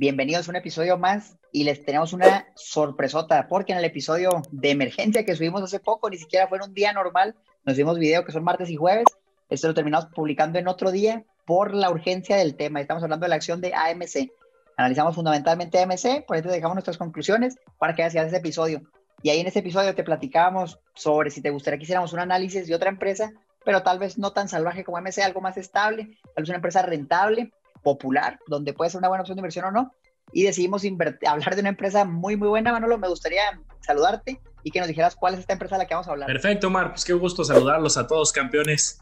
Bienvenidos a un episodio más y les tenemos una sorpresota porque en el episodio de emergencia que subimos hace poco, ni siquiera fue en un día normal, nos dimos video que son martes y jueves, esto lo terminamos publicando en otro día por la urgencia del tema. Estamos hablando de la acción de AMC. Analizamos fundamentalmente AMC, por eso dejamos nuestras conclusiones para que hagas ese episodio. Y ahí en ese episodio te platicábamos sobre si te gustaría que hiciéramos un análisis de otra empresa, pero tal vez no tan salvaje como AMC, algo más estable, tal vez una empresa rentable popular, donde puede ser una buena opción de inversión o no. Y decidimos hablar de una empresa muy, muy buena. Manolo, me gustaría saludarte y que nos dijeras cuál es esta empresa de la que vamos a hablar. Perfecto, Omar. Pues qué gusto saludarlos a todos, campeones.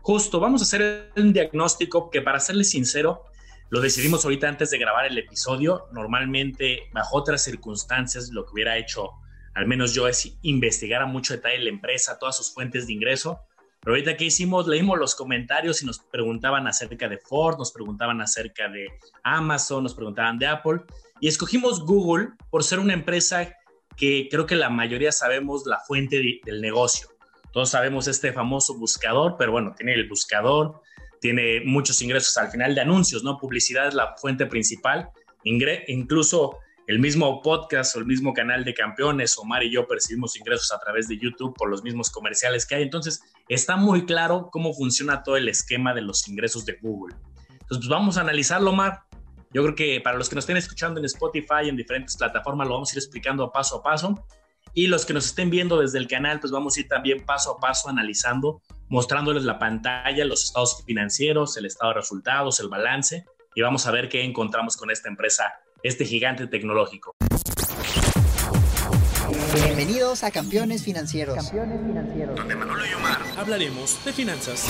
Justo, vamos a hacer un diagnóstico que, para serles sincero, lo decidimos ahorita antes de grabar el episodio. Normalmente, bajo otras circunstancias, lo que hubiera hecho, al menos yo, es investigar a mucho detalle la empresa, todas sus fuentes de ingreso pero ahorita que hicimos, leímos los comentarios y nos preguntaban acerca de Ford, nos preguntaban acerca de Amazon, nos preguntaban de Apple y escogimos Google por ser una empresa que creo que la mayoría sabemos la fuente del negocio. Todos sabemos este famoso buscador, pero bueno, tiene el buscador, tiene muchos ingresos al final de anuncios, ¿no? Publicidad es la fuente principal. incluso el mismo podcast o el mismo canal de campeones, Omar y yo percibimos ingresos a través de YouTube por los mismos comerciales que hay. Entonces, está muy claro cómo funciona todo el esquema de los ingresos de Google. Entonces, pues vamos a analizarlo, Omar. Yo creo que para los que nos estén escuchando en Spotify, en diferentes plataformas, lo vamos a ir explicando paso a paso. Y los que nos estén viendo desde el canal, pues vamos a ir también paso a paso analizando, mostrándoles la pantalla, los estados financieros, el estado de resultados, el balance. Y vamos a ver qué encontramos con esta empresa este gigante tecnológico. Bienvenidos a Campeones Financieros. Campeones Financieros. Donde Manolo y Omar hablaremos de finanzas.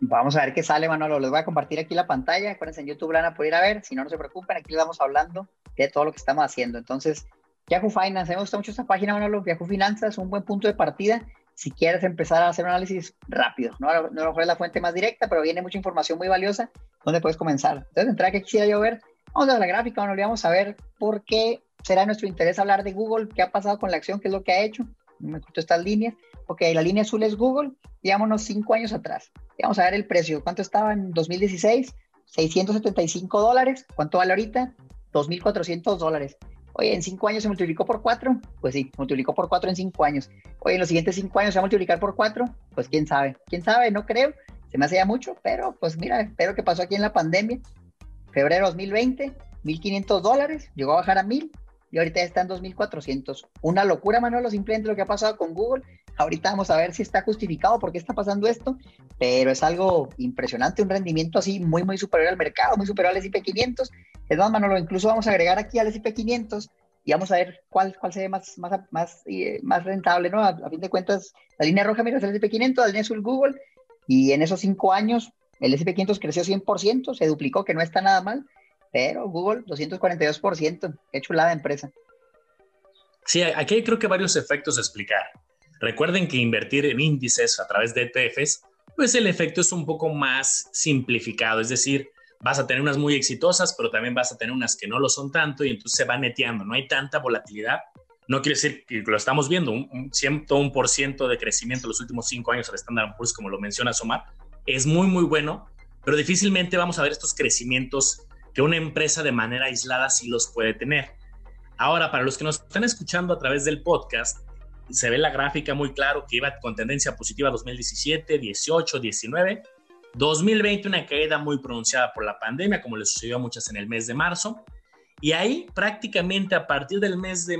Vamos a ver qué sale, Manolo. Les voy a compartir aquí la pantalla. Acuérdense, en YouTube la van a poder ir a ver. Si no, no se preocupen. Aquí les vamos hablando de todo lo que estamos haciendo. Entonces, Yahoo Finance. Me gusta mucho esta página, Manolo. Yahoo Finanzas es un buen punto de partida si quieres empezar a hacer un análisis rápido. No, lo mejor es la fuente más directa, pero viene mucha información muy valiosa donde puedes comenzar. Entonces, entrada que quisiera yo ver, vamos a ver la gráfica, vamos a ver por qué será nuestro interés hablar de Google, qué ha pasado con la acción, qué es lo que ha hecho. Me corto estas líneas. Ok, la línea azul es Google, digámonos cinco años atrás. Vamos a ver el precio. ¿Cuánto estaba en 2016? 675 dólares. ¿Cuánto vale ahorita? 2.400 dólares. Oye, en cinco años se multiplicó por cuatro, pues sí, multiplicó por cuatro en cinco años. Oye, en los siguientes cinco años se va a multiplicar por cuatro, pues quién sabe, quién sabe, no creo, se me hace ya mucho, pero pues mira, espero que pasó aquí en la pandemia. Febrero 2020, 1.500 dólares, llegó a bajar a 1.000 y ahorita ya está en 2.400. Una locura, Manolo, simplemente lo que ha pasado con Google. Ahorita vamos a ver si está justificado por qué está pasando esto, pero es algo impresionante, un rendimiento así muy, muy superior al mercado, muy superior al S&P 500. Es Manolo, incluso vamos a agregar aquí al S&P 500 y vamos a ver cuál, cuál se ve más, eh, rentable. A, fin de cuentas, la línea roja, mira, es el S&P 500, la línea azul Google, y en esos cinco años el S&P 500 creció 100%, se duplicó, que no está nada mal, pero Google 242%, qué chulada empresa. Sí, aquí hay creo que varios efectos a explicar. Recuerden que invertir en índices a través de ETFs, pues el efecto es un poco más simplificado, es decir, vas a tener unas muy exitosas, pero también vas a tener unas que no lo son tanto y entonces se va neteando, no hay tanta volatilidad. No quiere decir que lo estamos viendo, un, un 101% de crecimiento en los últimos cinco años al Standard Poor's, como lo menciona Somar, es muy, muy bueno, pero difícilmente vamos a ver estos crecimientos que una empresa de manera aislada sí los puede tener. Ahora, para los que nos están escuchando a través del podcast, se ve la gráfica muy claro que iba con tendencia positiva 2017, 18, 19 2020 una caída muy pronunciada por la pandemia, como le sucedió a muchas en el mes de marzo. Y ahí prácticamente a partir del mes de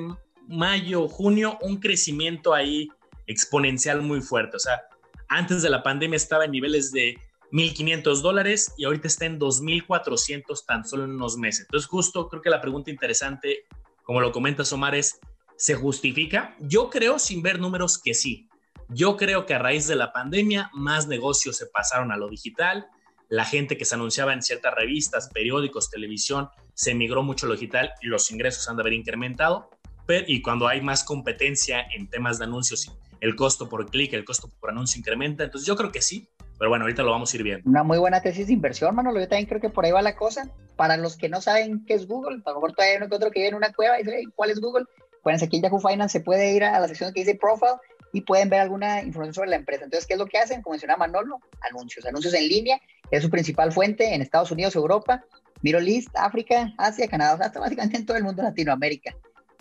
mayo, junio, un crecimiento ahí exponencial muy fuerte. O sea, antes de la pandemia estaba en niveles de 1.500 dólares y ahorita está en 2.400 tan solo en unos meses. Entonces justo creo que la pregunta interesante, como lo comenta Omar, es, ¿se justifica? Yo creo sin ver números que sí. Yo creo que a raíz de la pandemia más negocios se pasaron a lo digital. La gente que se anunciaba en ciertas revistas, periódicos, televisión, se migró mucho a lo digital y los ingresos han de haber incrementado. y cuando hay más competencia en temas de anuncios, el costo por clic, el costo por anuncio incrementa. Entonces yo creo que sí, pero bueno, ahorita lo vamos a ir viendo. Una muy buena tesis de inversión, Manolo. Yo también creo que por ahí va la cosa. Para los que no saben qué es Google, a lo mejor todavía no encuentro que vive en una cueva y dice, ¿cuál es Google? Acuérdense, aquí en Yahoo Finance se puede ir a la sección que dice Profile y pueden ver alguna información sobre la empresa. Entonces, ¿qué es lo que hacen? Como mencionaba Manolo, anuncios, anuncios en línea, es su principal fuente en Estados Unidos, Europa, Middle East, África, Asia, Canadá, hasta básicamente en todo el mundo Latinoamérica.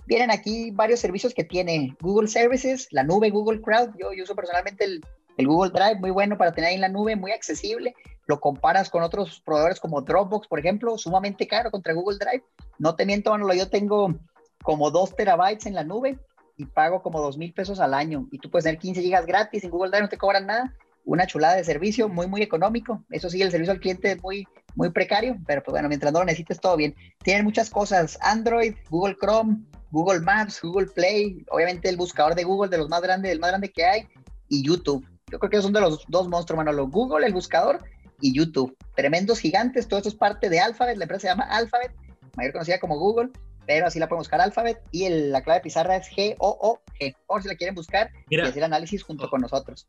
Vienen aquí varios servicios que tiene Google Services, la nube Google Crowd. Yo, uso personalmente el, el, Google Drive, muy bueno para tener ahí en la nube, muy accesible. Lo comparas con otros proveedores como Dropbox, por ejemplo, sumamente caro contra Google Drive. No te miento, Manolo, yo tengo como 2 terabytes en la nube y pago como 2 mil pesos al año. Y tú puedes tener 15 gigas gratis en Google Drive, no te cobran nada. Una chulada de servicio, muy, muy económico. Eso sí, el servicio al cliente es muy, muy precario, pero pues bueno, mientras no lo necesites, todo bien. Tienen muchas cosas: Android, Google Chrome, Google Maps, Google Play, obviamente el buscador de Google, de los más grandes, el más grande que hay, y YouTube. Yo creo que son de los dos monstruos, Manolo. Google, el buscador, y YouTube. Tremendos gigantes, todo esto es parte de Alphabet, la empresa se llama Alphabet, mayor conocida como Google, pero así la pueden buscar Alphabet, y la clave de pizarra es G-O-O-G, por si la quieren buscar y hacer análisis junto con nosotros.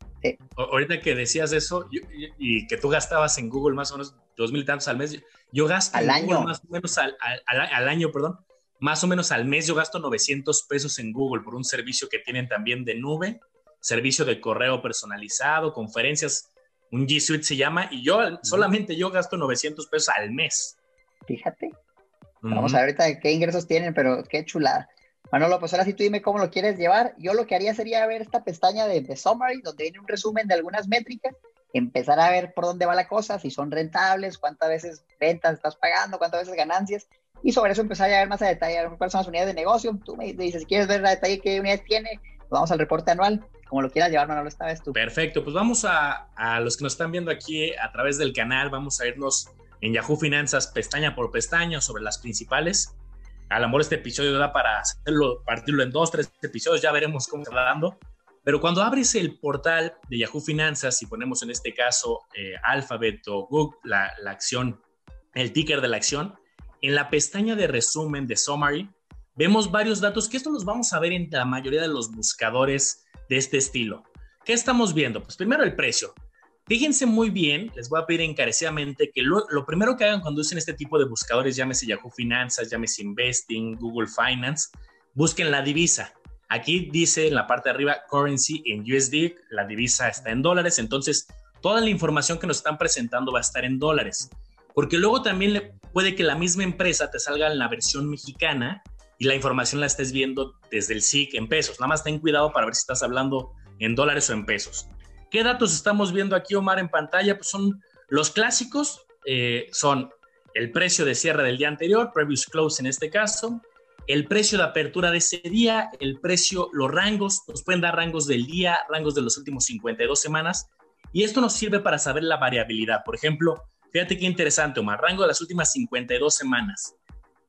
Ahorita que decías eso, y que tú gastabas en Google más o menos dos mil tantos al mes, yo gasto al año. más o menos al, al año, perdón, más o menos al mes yo gasto 900 pesos en Google por un servicio que tienen también de nube, servicio de correo personalizado, conferencias, un G Suite se llama, y yo solamente yo gasto 900 pesos al mes. Fíjate. Vamos a ver ahorita qué ingresos tienen, pero qué chulada. Manolo, pues ahora sí tú dime cómo lo quieres llevar. Yo lo que haría sería ver esta pestaña de, de Summary, donde viene un resumen de algunas métricas, empezar a ver por dónde va la cosa, si son rentables, cuántas veces ventas estás pagando, cuántas veces ganancias, y sobre eso empezar a ver más a detalle cuáles son las unidades de negocio. Tú me dices, si quieres ver a detalle qué unidades tiene, pues vamos al reporte anual, como lo quieras llevar, Manolo, esta vez tú. Perfecto, pues vamos a, a los que nos están viendo aquí a través del canal, vamos a irnos en Yahoo Finanzas pestaña por pestaña sobre las principales. A lo mejor este episodio da para hacerlo, partirlo en dos, tres episodios, ya veremos cómo se va dando. Pero cuando abres el portal de Yahoo Finanzas y ponemos en este caso eh, Alphabet o Google, la, la acción, el ticker de la acción, en la pestaña de resumen de Summary, vemos varios datos que esto los vamos a ver en la mayoría de los buscadores de este estilo. ¿Qué estamos viendo? Pues primero el precio. Fíjense muy bien, les voy a pedir encarecidamente que lo, primero que hagan cuando usen este tipo de buscadores, llámese Yahoo Finanzas, llámese Investing, Google Finance, busquen la divisa. Aquí dice en la parte de arriba currency en USD, la divisa está en dólares, entonces toda la información que nos están presentando va a estar en dólares. Porque luego también puede que la misma empresa te salga en la versión mexicana y la información la estés viendo desde el SIC en pesos. Nada más ten cuidado para ver si estás hablando en dólares o en pesos. ¿Qué datos estamos viendo aquí, Omar, en pantalla? Pues son los clásicos, eh, son el precio de cierre del día anterior, previous close en este caso, el precio de apertura de ese día, el precio, los rangos, nos pueden dar rangos del día, rangos de los últimos 52 semanas, y esto nos sirve para saber la variabilidad. Por ejemplo, Fíjate qué interesante, Omar. Rango de las últimas 52 semanas.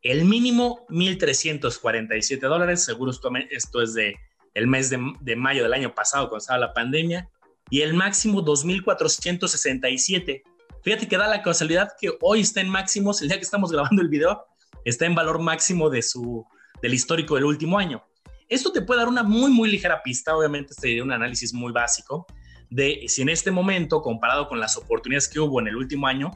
El mínimo, 1.347 dólares. Seguro esto, es de el mes de, de, mayo del año pasado, cuando estaba la pandemia. Y el máximo, 2.467. Fíjate que da la casualidad que hoy está en máximos, el día que estamos grabando el video, está en valor máximo de su, del histórico del último año. Esto te puede dar una muy, muy ligera pista. Obviamente, este sería un análisis muy básico de si en este momento, comparado con las oportunidades que hubo en el último año,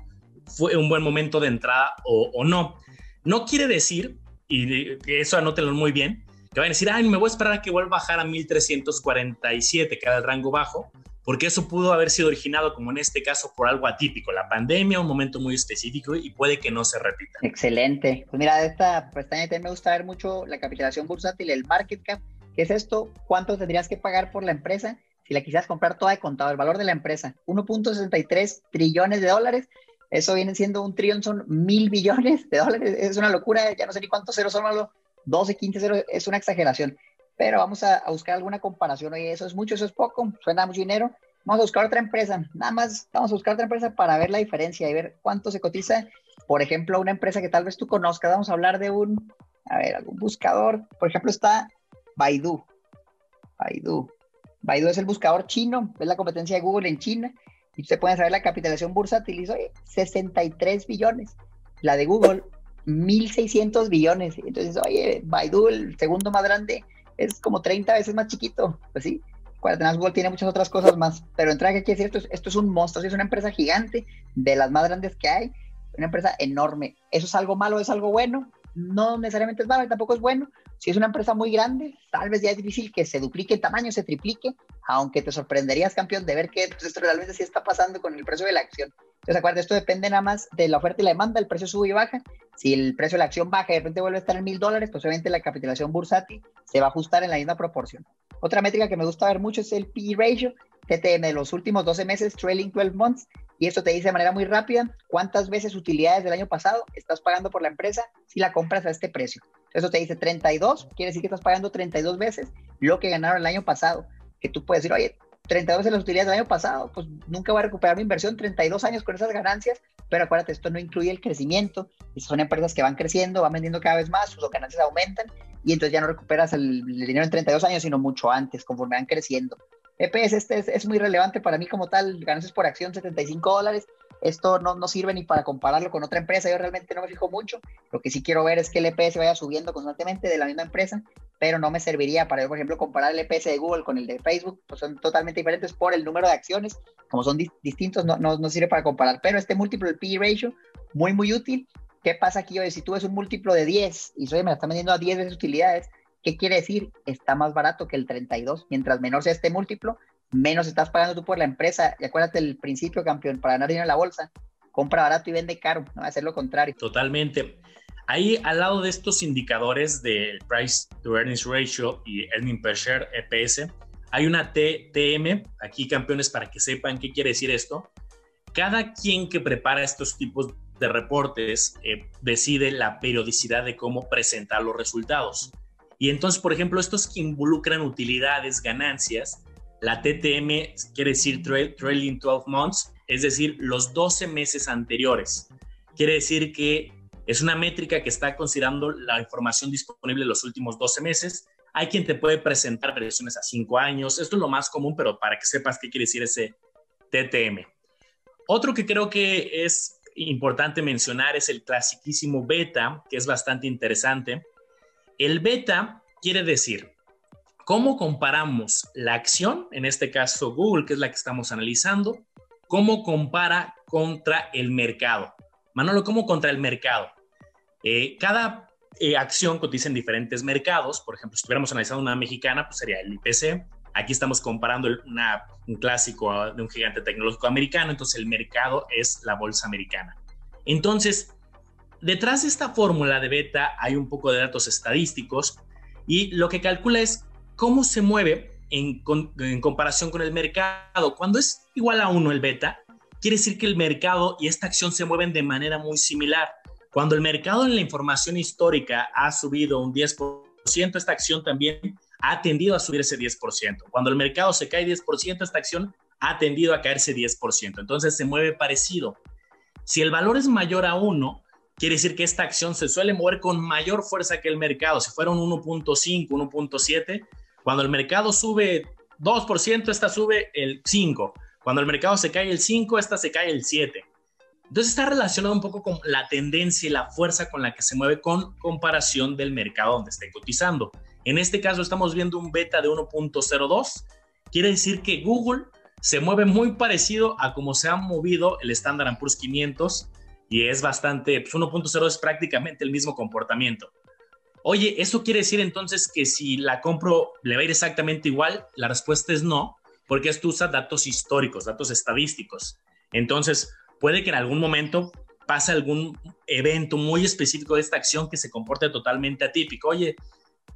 fue un buen momento de entrada o, no. No quiere decir, y eso anótenlo muy bien, que vayan a decir, ay, me voy a esperar a que vuelva a bajar a 1347, que era el rango bajo, porque eso pudo haber sido originado, como en este caso, por algo atípico, la pandemia, un momento muy específico y puede que no se repita. Excelente. Pues mira, de esta pestaña también me gusta ver mucho la capitalización bursátil, el market cap. ¿Qué es esto? ¿Cuánto tendrías que pagar por la empresa? si la quisieras comprar toda de contado, el valor de la empresa, 1.63 trillones de dólares, eso viene siendo un trillón, son mil billones de dólares, es una locura, ya no sé ni cuántos ceros son, 12, 15 ceros, es una exageración, pero vamos a, buscar alguna comparación, oye, eso es mucho, eso es poco, suena mucho dinero, vamos a buscar otra empresa, nada más vamos a buscar otra empresa para ver la diferencia y ver cuánto se cotiza, por ejemplo, una empresa que tal vez tú conozcas, vamos a hablar de un, a ver, algún buscador, por ejemplo, está Baidu, Baidu, Baidu es el buscador chino, es la competencia de Google en China, y usted puede saber la capitalización bursátil, y 63 billones. La de Google, 1.600 billones. Entonces, oye, Baidu, el segundo más grande, es como 30 veces más chiquito. Pues sí, además Google tiene muchas otras cosas más. Pero entra que quiere decir, esto, esto es un monstruo, es una empresa gigante, de las más grandes que hay, una empresa enorme. ¿Eso es algo malo, es algo bueno? no necesariamente es malo y tampoco es bueno. Si es una empresa muy grande, tal vez ya es difícil que se duplique en tamaño, se triplique, aunque te sorprenderías, campeón, de ver que pues, esto realmente sí está pasando con el precio de la acción. Entonces, acuérdate, esto depende nada más de la oferta y la demanda, el precio sube y baja. Si el precio de la acción baja y de repente vuelve a estar en mil dólares, pues obviamente la capitalización bursátil se va a ajustar en la misma proporción. Otra métrica que me gusta ver mucho es el P ratio, TTM de los últimos 12 meses, trailing 12 months, y esto te dice de manera muy rápida cuántas veces utilidades del año pasado estás pagando por la empresa si la compras a este precio. Eso te dice 32, quiere decir que estás pagando 32 veces lo que ganaron el año pasado. Que tú puedes decir, oye, 32 veces las utilidades del año pasado, pues nunca voy a recuperar mi inversión, 32 años con esas ganancias, pero acuérdate, esto no incluye el crecimiento, son empresas que van creciendo, van vendiendo cada vez más, sus ganancias aumentan, y entonces ya no recuperas el, el dinero en 32 años, sino mucho antes, conforme van creciendo. EPS este es, muy relevante para mí como tal, ganancias por acción 75 dólares. Esto no, no sirve ni para compararlo con otra empresa, yo realmente no me fijo mucho. Lo que sí quiero ver es que el EPS vaya subiendo constantemente de la misma empresa, pero no me serviría para, por ejemplo, comparar el EPS de Google con el de Facebook, pues son totalmente diferentes por el número de acciones, como son distintos, no, no, no, sirve para comparar. Pero este múltiplo, el P ratio, muy, muy útil. ¿Qué pasa aquí hoy? Si tú ves un múltiplo de 10 y soy, me la están vendiendo a 10 veces utilidades, ¿Qué quiere decir? Está más barato que el 32. Mientras menor sea este múltiplo, menos estás pagando tú por la empresa. Y acuérdate el principio, campeón, para ganar dinero en la bolsa, compra barato y vende caro, no va a hacer lo contrario. Totalmente. Ahí al lado de estos indicadores del Price to Earnings Ratio y Earning Per Share EPS, hay una TTM, aquí campeones para que sepan qué quiere decir esto. Cada quien que prepara estos tipos de reportes eh, decide la periodicidad de cómo presentar los resultados. Y entonces, por ejemplo, estos que involucran utilidades, ganancias, la TTM quiere decir trailing 12 months, es decir, los 12 meses anteriores. Quiere decir que es una métrica que está considerando la información disponible los últimos 12 meses. Hay quien te puede presentar versiones a 5 años. Esto es lo más común, pero para que sepas qué quiere decir ese TTM. Otro que creo que es importante mencionar es el clasiquísimo beta, que es bastante interesante el beta quiere decir cómo comparamos la acción, en este caso Google, que es la que estamos analizando, cómo compara contra el mercado. Manolo, ¿cómo contra el mercado? Eh, cada eh, acción cotiza en diferentes mercados. Por ejemplo, si estuviéramos analizando una mexicana, pues sería el IPC. Aquí estamos comparando un clásico de un gigante tecnológico americano, entonces el mercado es la bolsa americana. Entonces, Detrás de esta fórmula de beta hay un poco de datos estadísticos y lo que calcula es cómo se mueve en, comparación con el mercado. Cuando es igual a 1 el beta, quiere decir que el mercado y esta acción se mueven de manera muy similar. Cuando el mercado en la información histórica ha subido un 10%, esta acción también ha tendido a subir ese 10%. Cuando el mercado se cae 10%, esta acción ha tendido a caerse 10%. Entonces se mueve parecido. Si el valor es mayor a 1, quiere decir que esta acción se suele mover con mayor fuerza que el mercado. Si fuera un 1.5, 1.7, cuando el mercado sube 2%, esta sube el 5. Cuando el mercado se cae el 5, esta se cae el 7. Entonces está relacionado un poco con la tendencia y la fuerza con la que se mueve con comparación del mercado donde esté cotizando. En este caso estamos viendo un beta de 1.02. Quiere decir que Google se mueve muy parecido a cómo se ha movido el Standard Poor's 500 y es bastante, pues 1.0 es prácticamente el mismo comportamiento. Oye, ¿eso quiere decir entonces que si la compro le va a ir exactamente igual? La respuesta es no, porque esto usa datos históricos, datos estadísticos. Entonces, puede que en algún momento pase algún evento muy específico de esta acción que se comporte totalmente atípico. Oye,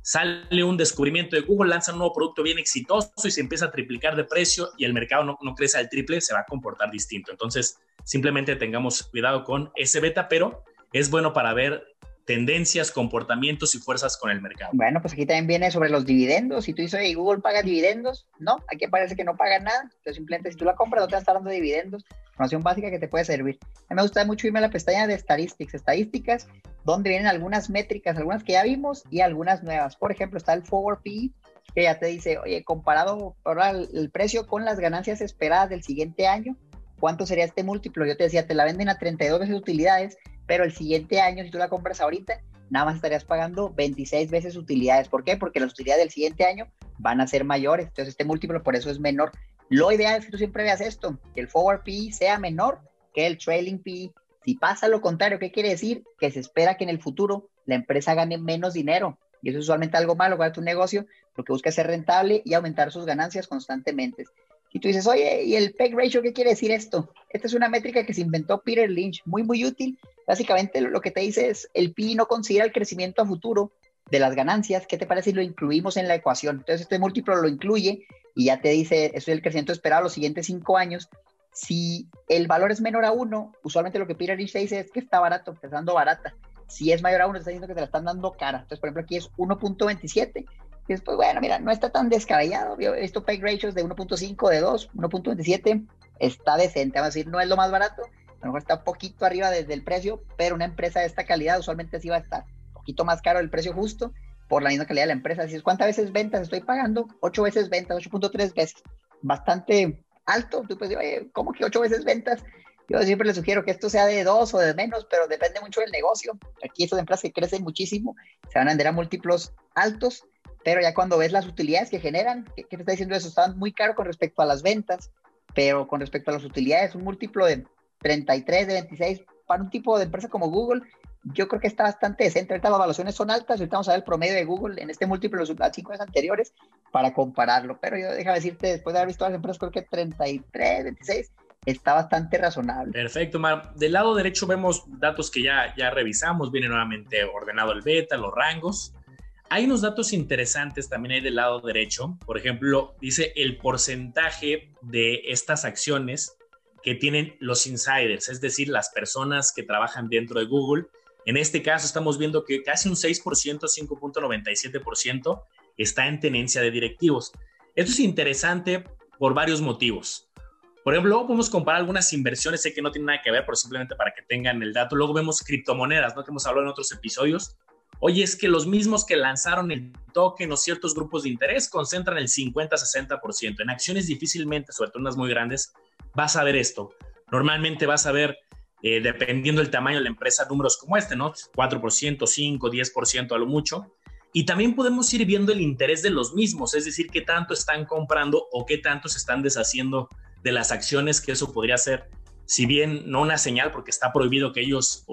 sale un descubrimiento de Google, lanza un nuevo producto bien exitoso y se empieza a triplicar de precio y el mercado no, no crece al triple, se va a comportar distinto. Entonces, simplemente tengamos cuidado con ese beta, pero es bueno para ver tendencias, comportamientos y fuerzas con el mercado. Bueno, pues aquí también viene sobre los dividendos. Si tú dices, oye, Google paga dividendos, no, aquí parece que no paga nada. Entonces, simplemente si tú la compras, no te estar dando dividendos. Información básica que te puede servir. Me gusta mucho irme a la pestaña de estadísticas, estadísticas, donde vienen algunas métricas, algunas que ya vimos y algunas nuevas. Por ejemplo, está el Forward PE, que ya te dice, oye, comparado ahora el precio con las ganancias esperadas del siguiente año, ¿cuánto sería este múltiplo? Yo te decía, te la venden a 32 veces utilidades, pero el siguiente año, si tú la compras ahorita, nada más estarías pagando 26 veces utilidades. ¿Por qué? Porque las utilidades del siguiente año van a ser mayores. Entonces, este múltiplo por eso es menor. Lo ideal es que tú siempre veas esto, que el forward PE sea menor que el trailing PE. Si pasa lo contrario, ¿qué quiere decir? Que se espera que en el futuro la empresa gane menos dinero. Y eso es usualmente algo malo para tu negocio, lo que busca ser rentable y aumentar sus ganancias constantemente. Y tú dices, oye, ¿y el PEG ratio qué quiere decir esto? Esta es una métrica que se inventó Peter Lynch, muy, muy útil. Básicamente lo que te dice es, el PI no considera el crecimiento a futuro de las ganancias. ¿Qué te parece si lo incluimos en la ecuación? Entonces este múltiplo lo incluye y ya te dice, eso es el crecimiento esperado los siguientes cinco años. Si el valor es menor a uno, usualmente lo que Peter Lynch te dice es que está barato, está dando barata. Si es mayor a uno, te está diciendo que te la están dando cara. Entonces, por ejemplo, aquí es 1.27 y después, bueno, mira, no está tan descabellado. Esto peg ratios de 1.5, de 2, 1.27, está decente. Vamos a decir, no es lo más barato, a lo mejor está poquito arriba desde el precio, pero una empresa de esta calidad usualmente sí va a estar un poquito más caro el precio justo por la misma calidad de la empresa. Así es, ¿cuántas veces ventas estoy pagando? 8 veces ventas, 8.3 veces. Bastante alto. Tú puedes decir, oye, ¿cómo que 8 veces ventas? Yo siempre les sugiero que esto sea de 2 o de menos, pero depende mucho del negocio. Aquí estas empresas que crecen muchísimo se van a vender a múltiplos altos pero ya cuando ves las utilidades que generan, ¿qué, te está diciendo eso? Estaban muy caros con respecto a las ventas, pero con respecto a las utilidades, un múltiplo de 33, de 26, para un tipo de empresa como Google, yo creo que está bastante decente. Ahorita las evaluaciones son altas, ahorita vamos a ver el promedio de Google en este múltiplo de los cinco años anteriores para compararlo. Pero yo déjame decirte, después de haber visto las empresas, creo que 33, 26 está bastante razonable. Perfecto, Mar. Del lado derecho vemos datos que ya, ya revisamos. Viene nuevamente ordenado el beta, los rangos. Hay unos datos interesantes también ahí del lado derecho. Por ejemplo, dice el porcentaje de estas acciones que tienen los insiders, es decir, las personas que trabajan dentro de Google. En este caso estamos viendo que casi un 6%, 5.97% está en tenencia de directivos. Esto es interesante por varios motivos. Por ejemplo, luego podemos comparar algunas inversiones, sé que no tienen nada que ver, pero simplemente para que tengan el dato. Luego vemos criptomonedas, ¿no? Que hemos hablado en otros episodios oye, es que los mismos que lanzaron el token o ciertos grupos de interés concentran el 50-60%. En acciones difícilmente, sobre todo unas muy grandes, vas a ver esto. Normalmente vas a ver, eh, dependiendo del tamaño de la empresa, números como este, ¿no? 4%, 5, 10% a lo mucho. Y también podemos ir viendo el interés de los mismos, es decir, qué tanto están comprando o qué tanto se están deshaciendo de las acciones, que eso podría ser si bien no una señal, porque está prohibido que ellos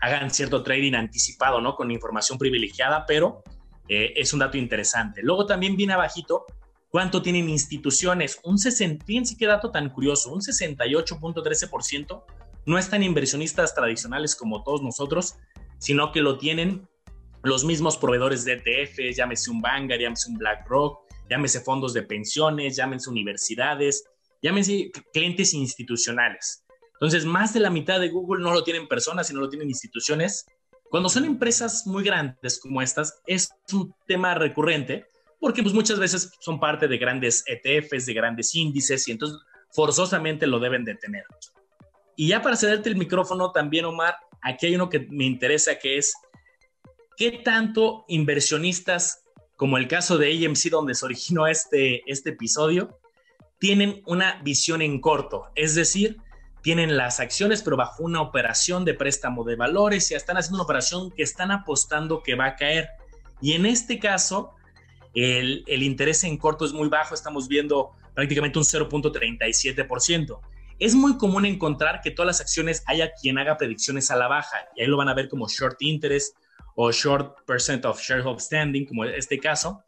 hagan cierto trading anticipado, ¿no? Con información privilegiada, pero eh, es un dato interesante. Luego también viene abajito cuánto tienen instituciones. Un 60, fíjense qué dato tan curioso, un 68.13% no están inversionistas tradicionales como todos nosotros, sino que lo tienen los mismos proveedores de ETFs, llámese un Vanguard, llámese un BlackRock, llámese fondos de pensiones, llámese universidades, llámese clientes institucionales. Entonces, más de la mitad de Google no lo tienen personas, sino lo tienen instituciones. Cuando son empresas muy grandes como estas, es un tema recurrente porque pues, muchas veces son parte de grandes ETFs, de grandes índices, y entonces forzosamente lo deben de tener. Y ya para cederte el micrófono también, Omar, aquí hay uno que me interesa, que es, ¿qué tanto inversionistas, como el caso de AMC, donde se originó este, este episodio, tienen una visión en corto? Es decir, tienen las acciones, pero bajo una operación de préstamo de valores, y están haciendo una operación que están apostando que va a caer. Y en este caso, el, el interés en corto es muy bajo, estamos viendo prácticamente un 0.37%. Es muy común encontrar que todas las acciones haya quien haga predicciones a la baja, y ahí lo van a ver como short interest o short percent of shareholder standing, como este caso.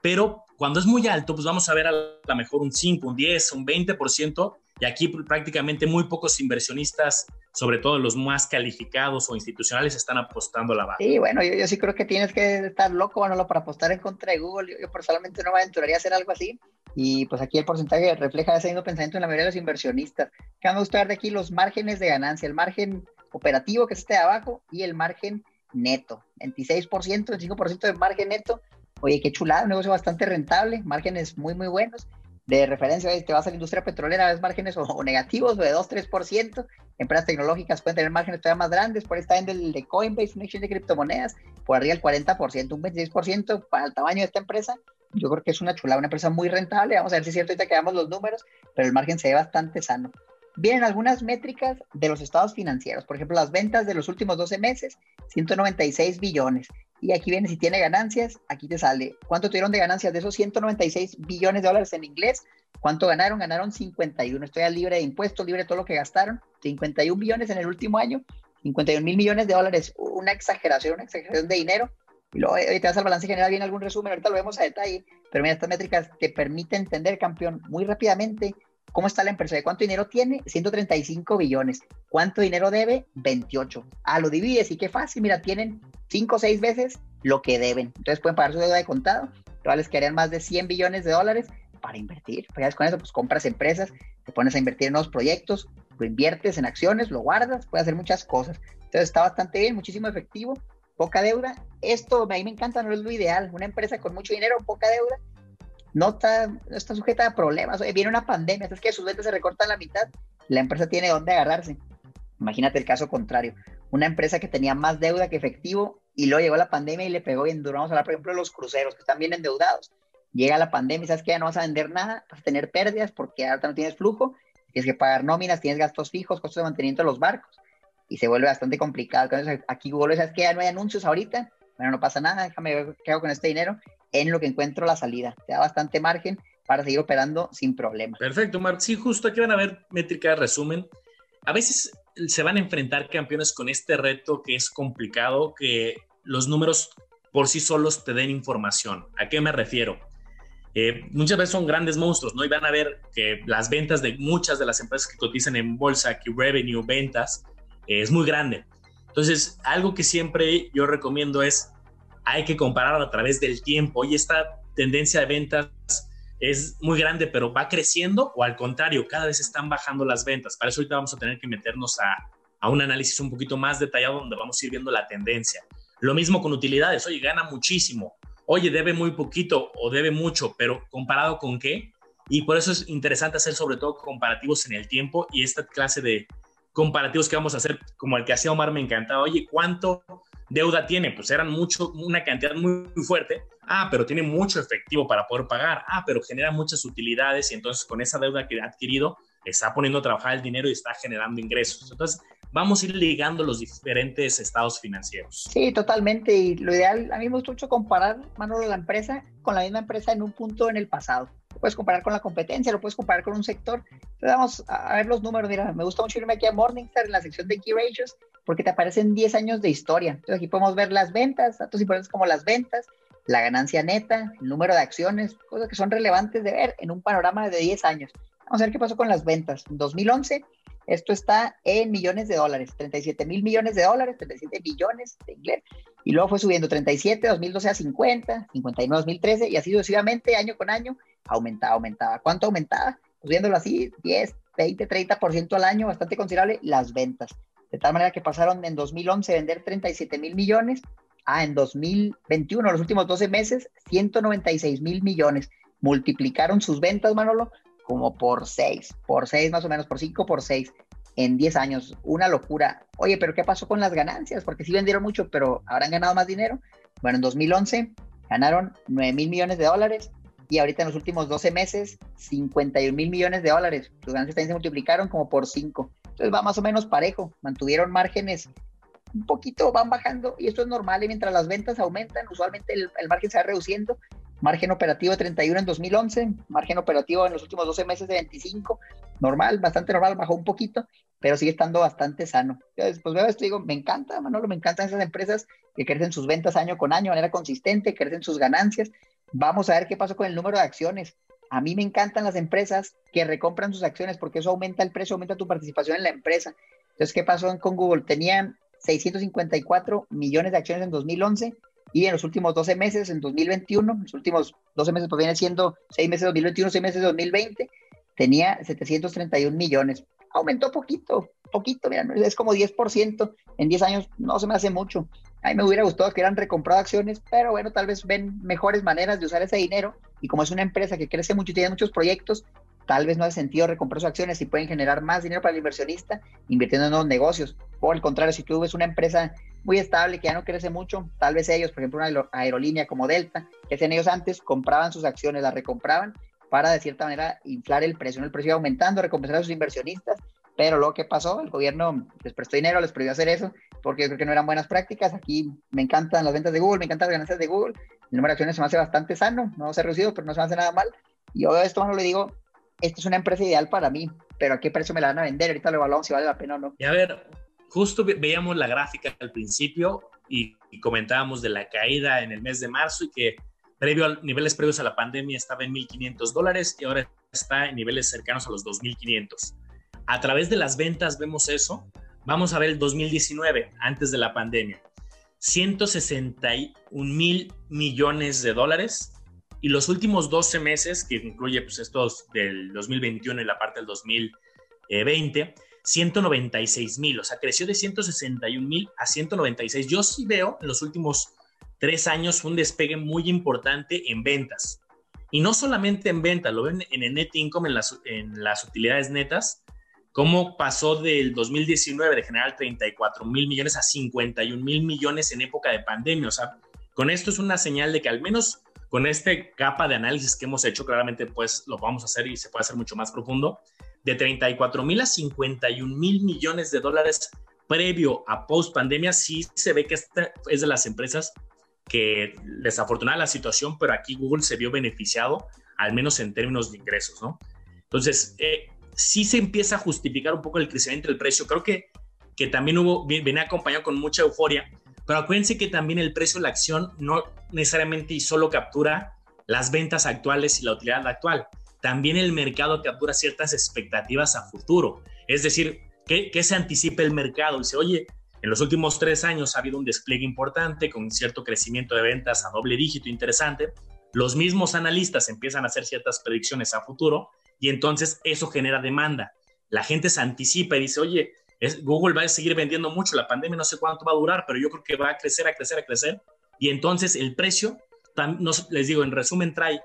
Pero cuando es muy alto, pues vamos a ver a lo mejor un 5, un 10, un 20%, y aquí prácticamente muy pocos inversionistas, sobre todo los más calificados o institucionales, están apostando la baja. Sí, bueno, yo, sí creo que tienes que estar loco, bueno, para apostar en contra de Google. Yo, personalmente no me aventuraría a hacer algo así. Y pues aquí el porcentaje refleja ese mismo pensamiento en la mayoría de los inversionistas. Que vamos a gustar de aquí los márgenes de ganancia, el margen operativo que esté abajo y el margen neto. 26%, 25% de margen neto. Oye, qué chulada, un negocio bastante rentable, márgenes muy, muy buenos de referencia, te vas a la industria petrolera, ves márgenes o, negativos o de 2-3%, empresas tecnológicas pueden tener márgenes todavía más grandes, por ahí está en el de Coinbase, un exchange de criptomonedas, por arriba el 40%, un 26% para el tamaño de esta empresa, yo creo que es una chulada, una empresa muy rentable, vamos a ver si es cierto ahorita que veamos los números, pero el margen se ve bastante sano. Vienen algunas métricas de los estados financieros, por ejemplo, las ventas de los últimos 12 meses, 196 billones, y aquí viene si tiene ganancias, aquí te sale. Cuánto tuvieron de ganancias de esos 196 billones de dólares en inglés, cuánto ganaron, ganaron 51, estoy al libre de impuestos, libre de todo lo que gastaron, 51 billones en el último año, 51 mil millones de dólares, una exageración, una exageración de dinero. Y luego te vas al balance general, viene algún resumen, ahorita lo vemos a detalle, pero mira, estas métricas te permiten entender, campeón, muy rápidamente cómo está la empresa, cuánto dinero tiene, 135 billones, cuánto dinero debe, 28. Ah, lo divides y qué fácil, mira, tienen 5 o 6 veces lo que deben. Entonces pueden pagar su deuda de contado, les quedarían más de 100 billones de dólares para invertir. Pues con eso, pues compras empresas, te pones a invertir en nuevos proyectos, lo inviertes en acciones, lo guardas, puedes hacer muchas cosas. Entonces está bastante bien, muchísimo efectivo, poca deuda. Esto a mí me encanta, no es lo ideal. Una empresa con mucho dinero, poca deuda, no está, no está sujeta a problemas. viene una pandemia, es que sus ventas se recortan la mitad, la empresa tiene dónde agarrarse. Imagínate el caso contrario, una empresa que tenía más deuda que efectivo y luego llegó la pandemia y le pegó bien duro. Vamos a hablar, por ejemplo, de los cruceros que están bien endeudados. Llega la pandemia y sabes que ya no vas a vender nada, vas a tener pérdidas porque ahora no tienes flujo, tienes que pagar nóminas, tienes gastos fijos, costos de mantenimiento de los barcos y se vuelve bastante complicado. Entonces, aquí Google, ¿sabes que ya no hay anuncios ahorita? Bueno, no pasa nada, déjame ver qué hago con este dinero en lo que encuentro la salida. Te da bastante margen para seguir operando sin problema. Perfecto, Mark. Sí, justo aquí van a ver métrica de resumen. A veces se van a enfrentar campeones con este reto que es complicado, que los números por sí solos te den información. ¿A qué me refiero? Eh, muchas veces son grandes monstruos, ¿no? Y van a ver que las ventas de muchas de las empresas que cotizan en bolsa, que revenue, ventas, eh, es muy grande. Entonces, algo que siempre yo recomiendo es, hay que comparar a través del tiempo. Y esta tendencia de ventas es muy grande, pero va creciendo o al contrario, cada vez están bajando las ventas. Para eso ahorita vamos a tener que meternos a, a un análisis un poquito más detallado donde vamos a ir viendo la tendencia. Lo mismo con utilidades, oye, gana muchísimo, oye, debe muy poquito o debe mucho, pero comparado con qué? Y por eso es interesante hacer sobre todo comparativos en el tiempo y esta clase de comparativos que vamos a hacer, como el que hacía Omar, me encantaba. Oye, ¿cuánto deuda tiene? Pues eran mucho, una cantidad muy, fuerte. Ah, pero tiene mucho efectivo para poder pagar. Ah, pero genera muchas utilidades y entonces con esa deuda que ha adquirido está poniendo a trabajar el dinero y está generando ingresos. Entonces, vamos a ir ligando los diferentes estados financieros. Sí, totalmente. Y lo ideal, a mí me gusta mucho comparar, Manolo, la empresa con la misma empresa en un punto en el pasado. Lo puedes comparar con la competencia, lo puedes comparar con un sector. Entonces vamos a ver los números. Mira, me gusta mucho irme aquí a Morningstar en la sección de Key Ratios porque te aparecen 10 años de historia. Entonces aquí podemos ver las ventas, datos importantes como las ventas, la ganancia neta, el número de acciones, cosas que son relevantes de ver en un panorama de 10 años. Vamos a ver qué pasó con las ventas. En 2011 esto está en millones de dólares, 37 mil millones de dólares, 37 billones de inglés. Y luego fue subiendo 37, 2012 a 50, 59, 2013 y así sucesivamente año con año aumentaba, aumentaba. ¿Cuánto aumentaba? Pues viéndolo así, 10, 20, 30% al año, bastante considerable, las ventas. De tal manera que pasaron en 2011 a vender 37 mil millones a en 2021, los últimos 12 meses, 196 mil millones. Multiplicaron sus ventas, Manolo, como por seis, por seis más o menos, por cinco, por seis, en 10 años. Una locura. Oye, pero ¿qué pasó con las ganancias? Porque sí vendieron mucho, pero ¿habrán ganado más dinero? Bueno, en 2011 ganaron 9 mil millones de dólares y ahorita en los últimos 12 meses 51 mil millones de dólares. Sus ganancias también se multiplicaron como por 5. Entonces va más o menos parejo. Mantuvieron márgenes un poquito, van bajando y esto es normal y mientras las ventas aumentan, usualmente el, el margen se va reduciendo margen operativo de 31 en 2011, margen operativo en los últimos 12 meses de 25, normal, bastante normal, bajó un poquito, pero sigue estando bastante sano. Entonces, pues veo esto digo, me encanta, Manolo, me encantan esas empresas que crecen sus ventas año con año de manera consistente, crecen sus ganancias. Vamos a ver qué pasó con el número de acciones. A mí me encantan las empresas que recompran sus acciones porque eso aumenta el precio, aumenta tu participación en la empresa. Entonces, ¿qué pasó con Google? Tenían 654 millones de acciones en 2011 y en los últimos 12 meses, en 2021, los últimos 12 meses pues viene siendo 6 meses de 2021, 6 meses de 2020, tenía 731 millones. Aumentó poquito, poquito, mira, es como 10%, en 10 años no se me hace mucho. A mí me hubiera gustado que hubieran recomprado acciones, pero bueno, tal vez ven mejores maneras de usar ese dinero y como es una empresa que crece mucho y tiene muchos proyectos, tal vez no hace sentido recomprar sus acciones y pueden generar más dinero para el inversionista invirtiendo en nuevos negocios. O al contrario, si tú ves una empresa muy estable, que ya no crece mucho. Tal vez ellos, por ejemplo, una aerolínea como Delta, que hacían ellos antes, compraban sus acciones, las recompraban para de cierta manera inflar el precio. El precio iba aumentando, recompensar a sus inversionistas. Pero luego, ¿qué pasó? El gobierno les prestó dinero, les prohibió hacer eso, porque yo creo que no eran buenas prácticas. Aquí me encantan las ventas de Google, me encantan las ganancias de Google. El número de acciones se me hace bastante sano, no se ha reducido, pero no se me hace nada mal. Y yo esto no le digo, esta es una empresa ideal para mí, pero ¿a qué precio me la van a vender? Ahorita lo evaluamos si vale la pena o no. Y a ver, justo veíamos la gráfica al principio y, comentábamos de la caída en el mes de marzo y que previo a niveles previos a la pandemia estaba en 1.500 dólares y ahora está en niveles cercanos a los 2.500. A través de las ventas vemos eso. Vamos a ver el 2019, antes de la pandemia. 161 mil millones de dólares y los últimos 12 meses, que incluye pues, estos del 2021 y la parte del 2020, 196 mil, o sea, creció de 161 mil a 196. Yo sí veo en los últimos tres años un despegue muy importante en ventas. Y no solamente en ventas, lo ven en el net income, en las, en las utilidades netas, cómo pasó del 2019 de generar 34 mil millones a 51 mil millones en época de pandemia. O sea, con esto es una señal de que al menos con este capa de análisis que hemos hecho, claramente pues lo vamos a hacer y se puede hacer mucho más profundo, de 34 mil a 51 mil millones de dólares previo a post pandemia, sí se ve que esta es de las empresas que desafortunada la situación, pero aquí Google se vio beneficiado, al menos en términos de ingresos, ¿no? Entonces, eh, sí se empieza a justificar un poco el crecimiento del precio. Creo que, que también hubo, viene acompañado con mucha euforia, pero acuérdense que también el precio de la acción no necesariamente y solo captura las ventas actuales y la utilidad actual. También el mercado captura ciertas expectativas a futuro. Es decir, que, que se anticipa el mercado. Dice, oye, en los últimos tres años ha habido un despliegue importante con cierto crecimiento de ventas a doble dígito interesante. Los mismos analistas empiezan a hacer ciertas predicciones a futuro y entonces eso genera demanda. La gente se anticipa y dice, oye, Google va a seguir vendiendo mucho, la pandemia no sé cuánto va a durar, pero yo creo que va a crecer, a crecer, a crecer. Y entonces el precio, les digo, en resumen, trae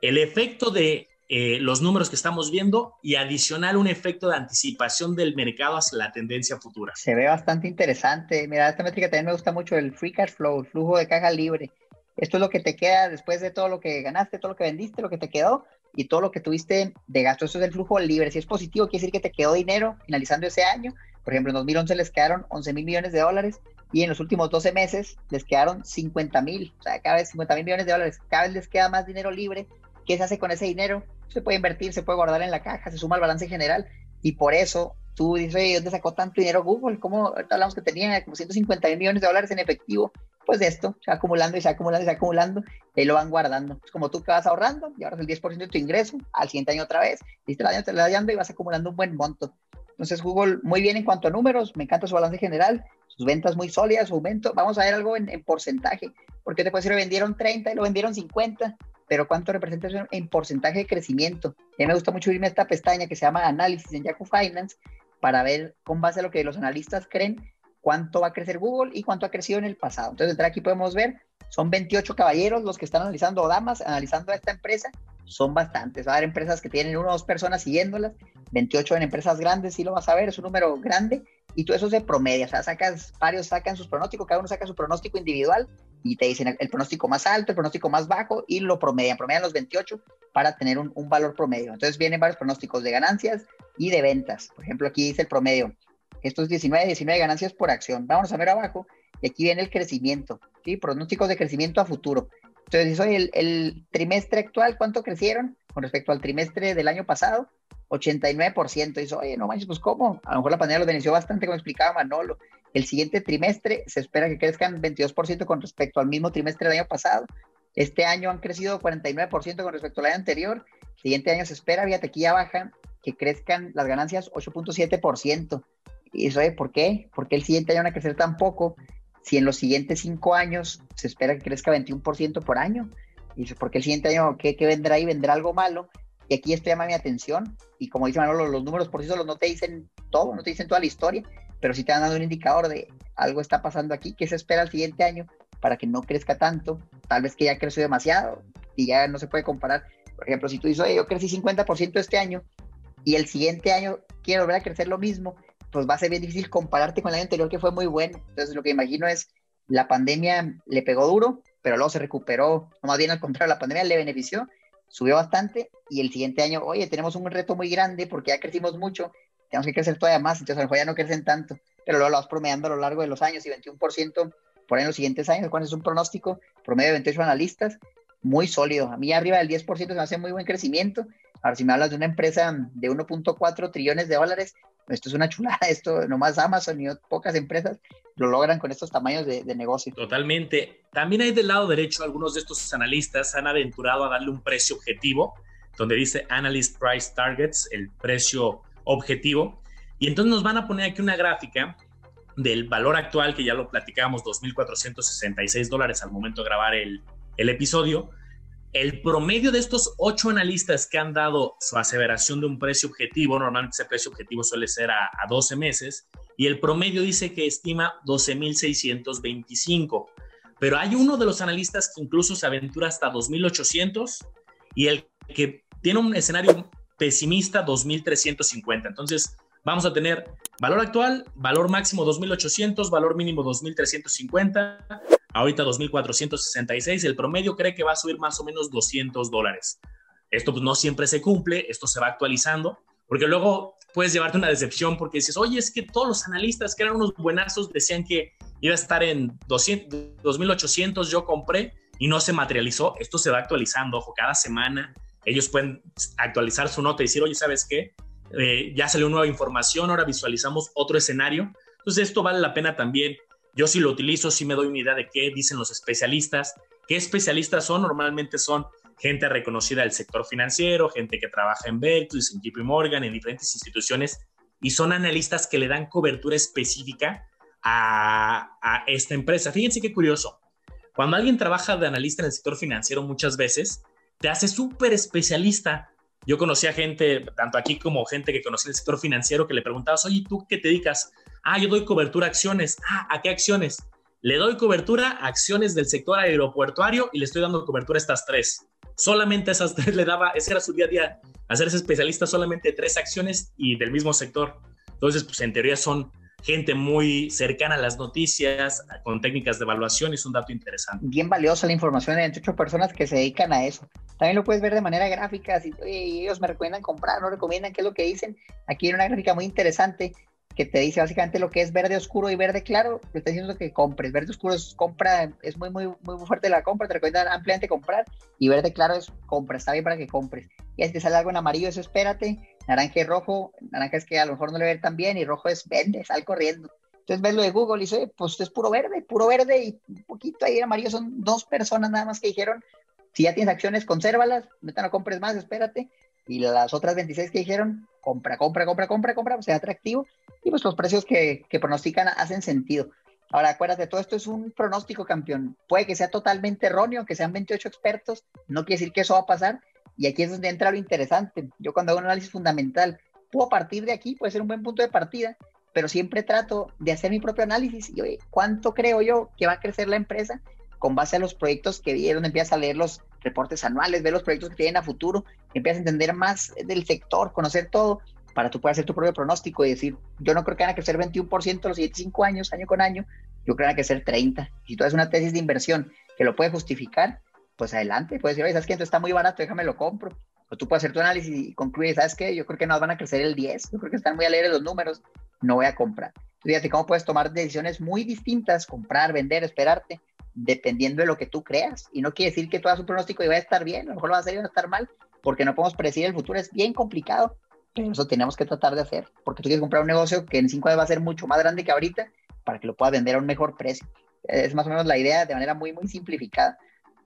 el efecto de eh, los números que estamos viendo y adicional un efecto de anticipación del mercado hacia la tendencia futura. Se ve bastante interesante. Mira, esta métrica también me gusta mucho, el free cash flow, flujo de caja libre. Esto es lo que te queda después de todo lo que ganaste, todo lo que vendiste, lo que te quedó y todo lo que tuviste de gasto. Eso es el flujo libre. Si es positivo, quiere decir que te quedó dinero finalizando ese año. Por ejemplo, en 2011 les quedaron 11 mil millones de dólares y en los últimos 12 meses les quedaron 50 mil. O sea, cada vez 50 mil millones de dólares. Cada vez les queda más dinero libre. ¿Qué se hace con ese dinero? Se puede invertir, se puede guardar en la caja, se suma al balance general y por eso tú dices, oye, ¿dónde sacó tanto dinero Google? ¿Cómo hablamos que tenía como 150 mil millones de dólares en efectivo? Pues de esto, se va acumulando y se va acumulando y se va acumulando, y lo van guardando. Es como tú que vas ahorrando y ahorras el 10% de tu ingreso, al siguiente año otra vez, y este año te vas dando y vas acumulando un buen monto. Entonces Google muy bien en cuanto a números, me encanta su balance general, sus ventas muy sólidas, su aumento. Vamos a ver algo en, en porcentaje, porque te puede decir, vendieron 30 y lo vendieron 50, pero ¿cuánto representa eso en porcentaje de crecimiento? A mí me gusta mucho irme a esta pestaña que se llama Análisis en Yahoo Finance para ver con base a lo que los analistas creen cuánto va a crecer Google y cuánto ha crecido en el pasado. Entonces, aquí podemos ver, son 28 caballeros los que están analizando, o damas, analizando a esta empresa. Son bastantes. Va a haber empresas que tienen una o dos personas siguiéndolas, 28 en empresas grandes, sí lo vas a ver, es un número grande, y tú eso se promedia, o sea, varios sacan sus pronósticos, cada uno saca su pronóstico individual y te dicen el pronóstico más alto, el pronóstico más bajo, y lo promedian, promedian los 28 para tener un, un valor promedio. Entonces vienen varios pronósticos de ganancias y de ventas. Por ejemplo, aquí dice el promedio, esto es 19, 19 ganancias por acción. Vamos a ver abajo, y aquí viene el crecimiento, ¿sí? Pronósticos de crecimiento a futuro. Entonces, dice, el, el trimestre actual, ¿cuánto crecieron con respecto al trimestre del año pasado? 89%. Dice, oye, no manches, pues ¿cómo? A lo mejor la pandemia lo benefició bastante, como explicaba Manolo. El siguiente trimestre se espera que crezcan 22% con respecto al mismo trimestre del año pasado. Este año han crecido 49% con respecto al año anterior. El siguiente año se espera, fíjate, aquí ya bajan, que crezcan las ganancias 8.7%. ¿Y eso por qué? ¿Por qué el siguiente año van a crecer tan poco? Si en los siguientes cinco años se espera que crezca 21% por año. Y dice, ¿por qué el siguiente año qué, qué vendrá ahí? ¿Vendrá algo malo? Y aquí esto llama mi atención. Y como dice Manolo, los números por sí solos no te dicen todo, no te dicen toda la historia, pero sí te han dado un indicador de algo está pasando aquí, ¿qué se espera el siguiente año para que no crezca tanto? Tal vez que ya creció demasiado y ya no se puede comparar. Por ejemplo, si tú dices, oye, yo crecí 50% este año y el siguiente año quiero volver a crecer lo mismo, pues va a ser bien difícil compararte con el año anterior que fue muy bueno. Entonces lo que imagino es, la pandemia le pegó duro, pero luego se recuperó, no más bien al contrario, la pandemia le benefició, subió bastante y el siguiente año, oye, tenemos un reto muy grande porque ya crecimos mucho, tenemos que crecer todavía más, entonces a lo mejor ya no crecen tanto, pero luego lo vas promediando a lo largo de los años y 21% por ahí en los siguientes años, cuando es un pronóstico, promedio de 28 analistas, muy sólido. A mí arriba del 10% se me hace muy buen crecimiento. Ahora, si me hablas de una empresa de 1.4 trillones de dólares, esto es una chulada, esto nomás Amazon y pocas empresas lo logran con estos tamaños de, negocio. Totalmente. También hay del lado derecho, algunos de estos analistas han aventurado a darle un precio objetivo, donde dice Analyst Price Targets, el precio objetivo. Y entonces nos van a poner aquí una gráfica del valor actual, que ya lo platicábamos, 2.466 dólares al momento de grabar el, el episodio, el promedio de estos ocho analistas que han dado su aseveración de un precio objetivo, normalmente ese precio objetivo suele ser a, 12 meses, y el promedio dice que estima 12.625. Pero hay uno de los analistas que incluso se aventura hasta 2.800 y el que tiene un escenario pesimista 2.350. Entonces, vamos a tener valor actual, valor máximo 2.800, valor mínimo 2.350 ahorita 2.466, el promedio cree que va a subir más o menos 200 dólares. Esto pues, no siempre se cumple, esto se va actualizando, porque luego puedes llevarte una decepción porque dices, oye, es que todos los analistas que eran unos buenazos decían que iba a estar en 200, 2.800, yo compré y no se materializó. Esto se va actualizando, ojo, cada semana ellos pueden actualizar su nota y decir, oye, ¿sabes qué? Eh, ya salió nueva información, ahora visualizamos otro escenario. Entonces esto vale la pena también yo sí lo utilizo, sí me doy una idea de qué dicen los especialistas. ¿Qué especialistas son? Normalmente son gente reconocida del sector financiero, gente que trabaja en Berkeley, en JP Morgan, en diferentes instituciones, y son analistas que le dan cobertura específica a, a esta empresa. Fíjense qué curioso. Cuando alguien trabaja de analista en el sector financiero, muchas veces te hace súper especialista. Yo conocía gente, tanto aquí como gente que conocía el sector financiero, que le preguntabas, oye, ¿tú qué te dedicas? Ah, yo doy cobertura a acciones. Ah, ¿a qué acciones? Le doy cobertura a acciones del sector aeroportuario y le estoy dando cobertura a estas tres. Solamente esas tres le daba, ese era su día a día, hacerse especialista solamente tres acciones y del mismo sector. Entonces, pues en teoría son gente muy cercana a las noticias, con técnicas de evaluación, y es un dato interesante. Bien valiosa la información de entre ocho personas que se dedican a eso. También lo puedes ver de manera gráfica, si ellos me recomiendan comprar, no recomiendan, qué es lo que dicen. Aquí hay una gráfica muy interesante que te dice básicamente lo que es verde oscuro y verde claro, te está diciendo que compres. Verde oscuro es compra, es muy, muy, muy fuerte la compra, te recomienda ampliamente comprar. Y verde claro es compra, está bien para que compres. Y si te sale algo en amarillo, eso espérate. Naranja y rojo, naranja es que a lo mejor no le ve tan bien, y rojo es vende, sal corriendo. Entonces ves lo de Google y dice, pues es puro verde, puro verde y un poquito ahí amarillo. Son dos personas nada más que dijeron, si ya tienes acciones, consérvalas, no compres más, espérate. Y las otras 26 que dijeron, compra, compra, compra, compra, compra, o sea, atractivo. Y pues los precios que, que pronostican hacen sentido. Ahora, acuérdate, todo esto es un pronóstico, campeón. Puede que sea totalmente erróneo, que sean 28 expertos, no quiere decir que eso va a pasar. Y aquí es donde entra lo interesante. Yo cuando hago un análisis fundamental, puedo partir de aquí, puede ser un buen punto de partida, pero siempre trato de hacer mi propio análisis y, oye, ¿cuánto creo yo que va a crecer la empresa? con base a los proyectos que vieron, empiezas a leer los reportes anuales, ver los proyectos que tienen a futuro, empiezas a entender más del sector, conocer todo, para tú puedas hacer tu propio pronóstico y decir, yo no creo que van a crecer 21% los siguientes 5 años, año con año, yo creo que van a crecer 30. Si tú haces una tesis de inversión que lo puede justificar, pues adelante, puedes decir, oye, ¿sabes qué? Esto está muy barato, déjame lo compro. O tú puedes hacer tu análisis y concluir, ¿sabes qué? Yo creo que no van a crecer el 10, yo creo que están muy alegres los números, no voy a comprar. Fíjate cómo puedes tomar decisiones muy distintas, comprar, vender, esperarte, dependiendo de lo que tú creas. Y no quiere decir que todo su pronóstico iba a estar bien, a lo mejor lo va a salir y va a estar mal, porque no podemos predecir el futuro, es bien complicado, pero eso tenemos que tratar de hacer, porque tú quieres comprar un negocio que en cinco años va a ser mucho más grande que ahorita, para que lo puedas vender a un mejor precio. Es más o menos la idea de manera muy, muy simplificada.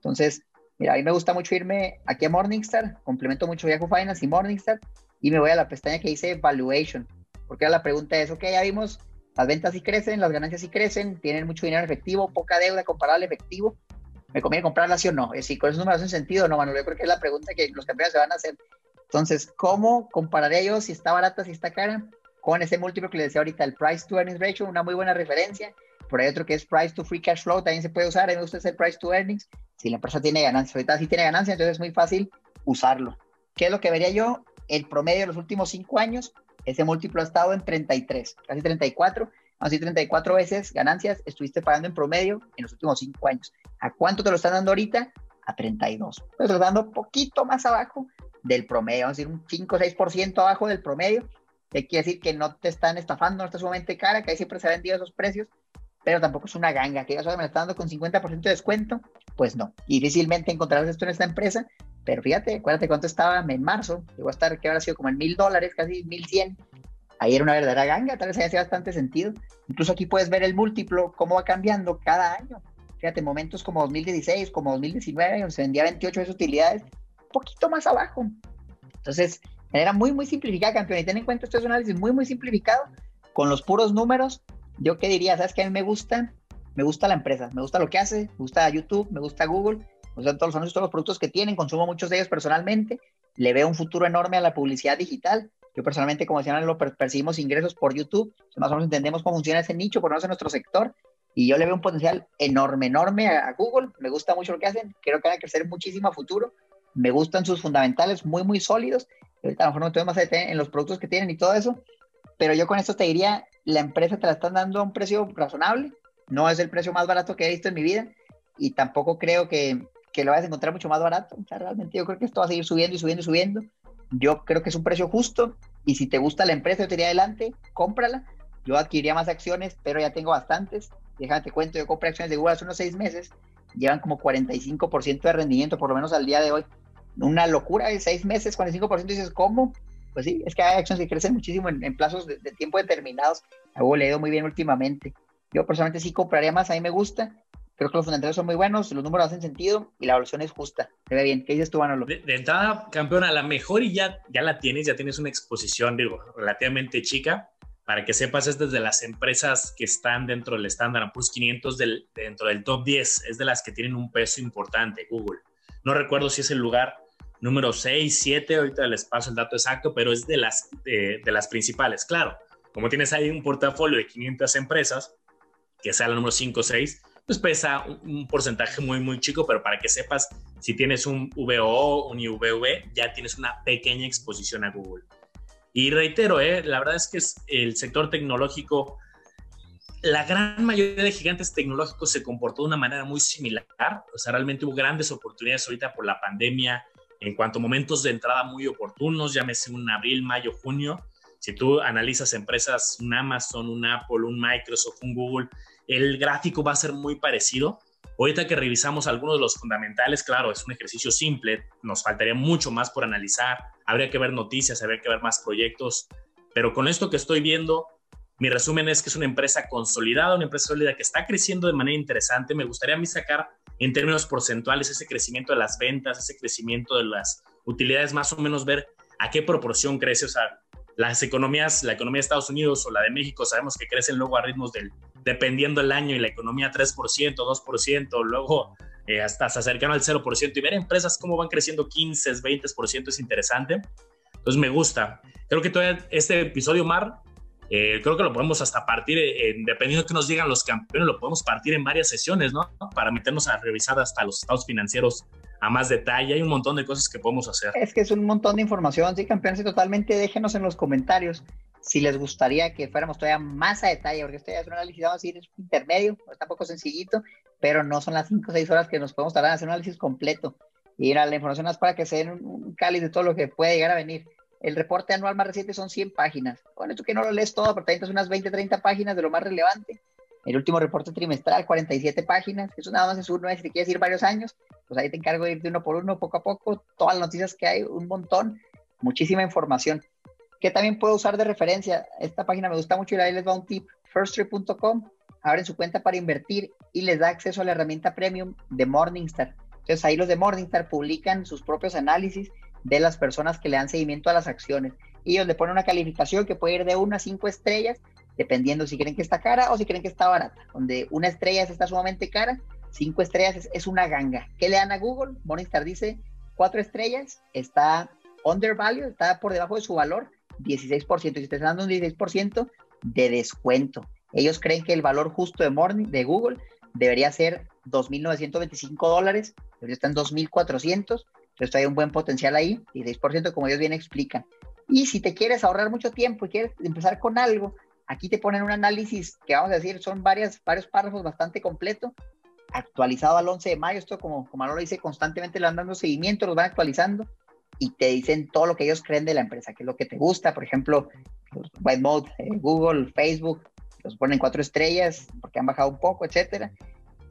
Entonces, mira, a mí me gusta mucho irme aquí a Morningstar, complemento mucho Yahoo Finance y Morningstar, y me voy a la pestaña que dice Valuation, porque la pregunta es, ok, ya vimos las ventas sí crecen, las ganancias sí crecen, tienen mucho dinero en efectivo, poca deuda comparada al efectivo. ¿Me conviene comprarla sí o no? Decir, con esos números hacen sentido no, Manuel. Yo creo que es la pregunta que los campeones se van a hacer. Entonces, ¿cómo compararía yo si está barata, si está cara? Con ese múltiplo que les decía ahorita, el price to earnings ratio, una muy buena referencia. Por ahí otro que es price to free cash flow, también se puede usar. A mí me gusta el price to earnings. Si la empresa tiene ganancias, ahorita sí tiene ganancias, entonces es muy fácil usarlo. ¿Qué es lo que vería yo? El promedio de los últimos cinco años, ese múltiplo ha estado en 33, casi 34 así 34 veces ganancias estuviste pagando en promedio en los últimos 5 años. ¿A cuánto te lo están dando ahorita? A 32. Te lo están dando poquito más abajo del promedio, vamos a decir un 5 o 6% abajo del promedio. Que quiere decir que no te están estafando, no está sumamente cara, que ahí siempre se han vendido esos precios, pero tampoco es una ganga, que ya me lo están dando con 50% de descuento, pues no. Difícilmente encontrarás esto en esta empresa, pero fíjate, acuérdate cuánto estaba en marzo, llegó a estar, que habrá sido como en mil dólares, casi mil cien ahí era una verdadera ganga, tal vez haya bastante sentido. Incluso aquí puedes ver el múltiplo, cómo va cambiando cada año. Fíjate, momentos como 2016, como 2019, donde se vendía 28 de utilidades, un poquito más abajo. Entonces, era muy, muy simplificada, campeón. Y ten en cuenta, esto es un análisis muy, muy simplificado, con los puros números. Yo qué diría, ¿sabes qué? A mí me gusta, me gusta la empresa, me gusta lo que hace, me gusta YouTube, me gusta Google, me gustan todos los todos los productos que tienen, consumo muchos de ellos personalmente, le veo un futuro enorme a la publicidad digital. Yo personalmente, como decían, lo percibimos ingresos por YouTube, más o menos entendemos cómo funciona ese nicho, en nuestro sector, y yo le veo un potencial enorme, enorme a, Google. Me gusta mucho lo que hacen, creo que van a crecer muchísimo a futuro. Me gustan sus fundamentales muy, muy sólidos. Ahorita a lo mejor no tengo más en los productos que tienen y todo eso, pero yo con esto te diría, la empresa te la están dando a un precio razonable, no es el precio más barato que he visto en mi vida y tampoco creo que, que lo vayas a encontrar mucho más barato. O sea, realmente yo creo que esto va a seguir subiendo y subiendo y subiendo. Yo creo que es un precio justo y si te gusta la empresa, yo te diría adelante, cómprala. Yo adquiriría más acciones, pero ya tengo bastantes. Déjame te cuento, yo compré acciones de Google hace unos seis meses, llevan como 45% de rendimiento, por lo menos al día de hoy. Una locura, seis meses, 45%, dices, ¿cómo? Pues sí, es que hay acciones que crecen muchísimo en, plazos de, de, tiempo determinados. Google le ha ido muy bien últimamente. Yo personalmente sí compraría más, a mí me gusta, Creo que los fundamentales son muy buenos, los números hacen sentido y la evaluación es justa. Se ve bien. ¿Qué dices tú, Manolo? De, de entrada, campeón, a la mejor y ya, ya la tienes, ya tienes una exposición, digo, relativamente chica. Para que sepas, es desde las empresas que están dentro del estándar Plus 500, del, dentro del top 10, es de las que tienen un peso importante, Google. No recuerdo si es el lugar número 6, 7, ahorita les paso el dato exacto, pero es de las, de, de las principales. Claro, como tienes ahí un portafolio de 500 empresas, que sea la número 5 o 6, pues pesa un, porcentaje muy, muy chico, pero para que sepas, si tienes un VOO, un IVV, ya tienes una pequeña exposición a Google. Y reitero, eh, la verdad es que es el sector tecnológico, la gran mayoría de gigantes tecnológicos se comportó de una manera muy similar. O sea, realmente hubo grandes oportunidades ahorita por la pandemia en cuanto a momentos de entrada muy oportunos, llámese un abril, mayo, junio. Si tú analizas empresas, un Amazon, un Apple, un Microsoft, un Google, el gráfico va a ser muy parecido. Ahorita que revisamos algunos de los fundamentales, claro, es un ejercicio simple, nos faltaría mucho más por analizar, habría que ver noticias, habría que ver más proyectos, pero con esto que estoy viendo, mi resumen es que es una empresa consolidada, una empresa sólida que está creciendo de manera interesante. Me gustaría a mí sacar en términos porcentuales ese crecimiento de las ventas, ese crecimiento de las utilidades, más o menos ver a qué proporción crece. O sea, las economías, la economía de Estados Unidos o la de México, sabemos que crecen luego a ritmos del dependiendo el año y la economía 3%, 2%, luego eh, hasta se acercan al 0% y ver empresas cómo van creciendo 15, 20% es interesante. Entonces me gusta. Creo que todavía este episodio, Mar, eh, creo que lo podemos hasta partir, eh, dependiendo de que nos digan los campeones, lo podemos partir en varias sesiones, ¿no? Para meternos a revisar hasta los estados financieros a más detalle. Hay un montón de cosas que podemos hacer. Es que es un montón de información, sí, campeones, y totalmente déjenos en los comentarios si les gustaría que fuéramos todavía más a detalle, porque esto ya es un análisis, vamos a decir, es intermedio, está un poco sencillito, pero no son las 5 o 6 horas que nos podemos tardar en hacer un análisis completo. Y la información es para que se den un, cáliz de todo lo que puede llegar a venir. El reporte anual más reciente son 100 páginas. Bueno, esto que no lo lees todo, pero también unas 20, 30 páginas de lo más relevante. El último reporte trimestral, 47 páginas. Eso nada más es uno, si te quieres ir varios años, pues ahí te encargo de ir de uno por uno, poco a poco. Todas las noticias que hay, un montón, muchísima información que también puedo usar de referencia. Esta página me gusta mucho y ahí les va un tip. Firsttree.com, abren su cuenta para invertir y les da acceso a la herramienta premium de Morningstar. Entonces ahí los de Morningstar publican sus propios análisis de las personas que le dan seguimiento a las acciones. Y ellos le ponen una calificación que puede ir de 1 a 5 estrellas, dependiendo si creen que está cara o si creen que está barata. Donde una estrella está sumamente cara, 5 estrellas es, es, una ganga. ¿Qué le dan a Google? Morningstar dice 4 estrellas, está undervalued, está por debajo de su valor, 16%, y si te están dando un 16% de descuento. Ellos creen que el valor justo de, Morning, de Google debería ser 2.925 dólares, pero está en 2.400, entonces hay un buen potencial ahí, 16% como ellos bien explican. Y si te quieres ahorrar mucho tiempo y quieres empezar con algo, aquí te ponen un análisis que vamos a decir son varias, varios párrafos bastante completo, actualizado al 11 de mayo, esto como, como lo dice, constantemente le van dando seguimiento, los van actualizando, y te dicen todo lo que ellos creen de la empresa, qué es lo que te gusta, por ejemplo, White Mode, eh, Google, Facebook, los ponen cuatro estrellas porque han bajado un poco, etcétera.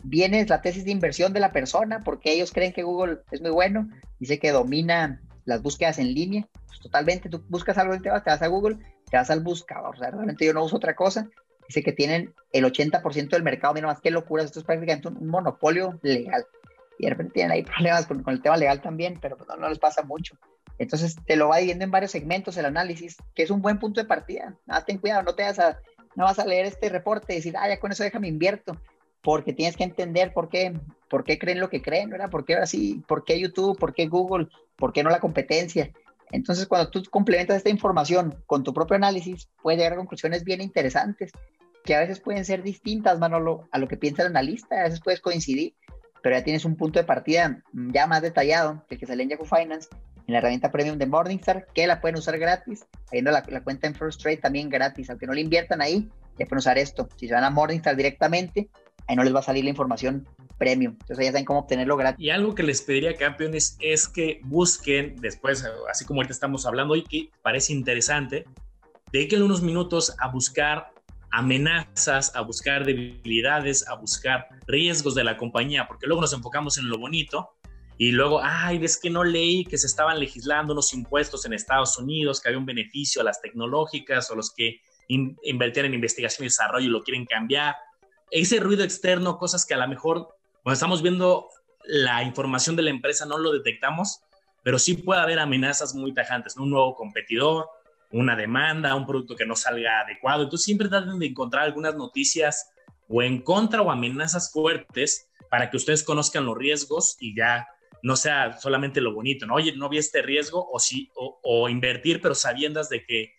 Viene la tesis de inversión de la persona, porque ellos creen que Google es muy bueno, dice que domina las búsquedas en línea, pues totalmente, tú buscas algo, te vas, te vas a Google, te vas al buscador, o sea, realmente yo no uso otra cosa, dice que tienen el 80% del mercado, mira más qué locura, esto es prácticamente un, monopolio legal, y de repente tienen ahí problemas con, el tema legal también, pero pues, no, les pasa mucho. Entonces te lo va dividiendo en varios segmentos el análisis, que es un buen punto de partida. Nada, ten cuidado, no te vas a, no vas a leer este reporte y decir, ah, ya con eso déjame invierto porque tienes que entender por qué, por qué creen lo que creen, ¿verdad? ¿Por qué así? ¿Por qué YouTube? ¿Por qué Google? ¿Por qué no la competencia? Entonces, cuando tú complementas esta información con tu propio análisis, puedes llegar a conclusiones bien interesantes, que a veces pueden ser distintas, Manolo, a lo que piensa el analista, a veces puedes coincidir, pero ya tienes un punto de partida ya más detallado, el que sale en Yahoo Finance, en la herramienta premium de Morningstar, que la pueden usar gratis, teniendo la, la cuenta en First Trade también gratis, aunque no le inviertan ahí, ya pueden usar esto. Si se van a Morningstar directamente, ahí no les va a salir la información premium. Entonces ya saben cómo obtenerlo gratis. Y algo que les pediría, campeones, es que busquen después, así como ahorita estamos hablando y que parece interesante, dediquen unos minutos a buscar amenazas, a buscar debilidades, a buscar riesgos de la compañía, porque luego nos enfocamos en lo bonito y luego, ay, es que no leí que se estaban legislando unos impuestos en Estados Unidos, que había un beneficio a las tecnológicas o los que invertían en investigación y desarrollo y lo quieren cambiar ese ruido externo, cosas que a lo mejor cuando estamos viendo la información de la empresa no lo detectamos, pero sí puede haber amenazas muy tajantes, un nuevo competidor, una demanda, un producto que no salga adecuado. Entonces siempre traten de encontrar algunas noticias o en contra o amenazas fuertes para que ustedes conozcan los riesgos y ya no sea solamente lo bonito, ¿no? Oye, no vi este riesgo o sí, o invertir, pero sabiendas de que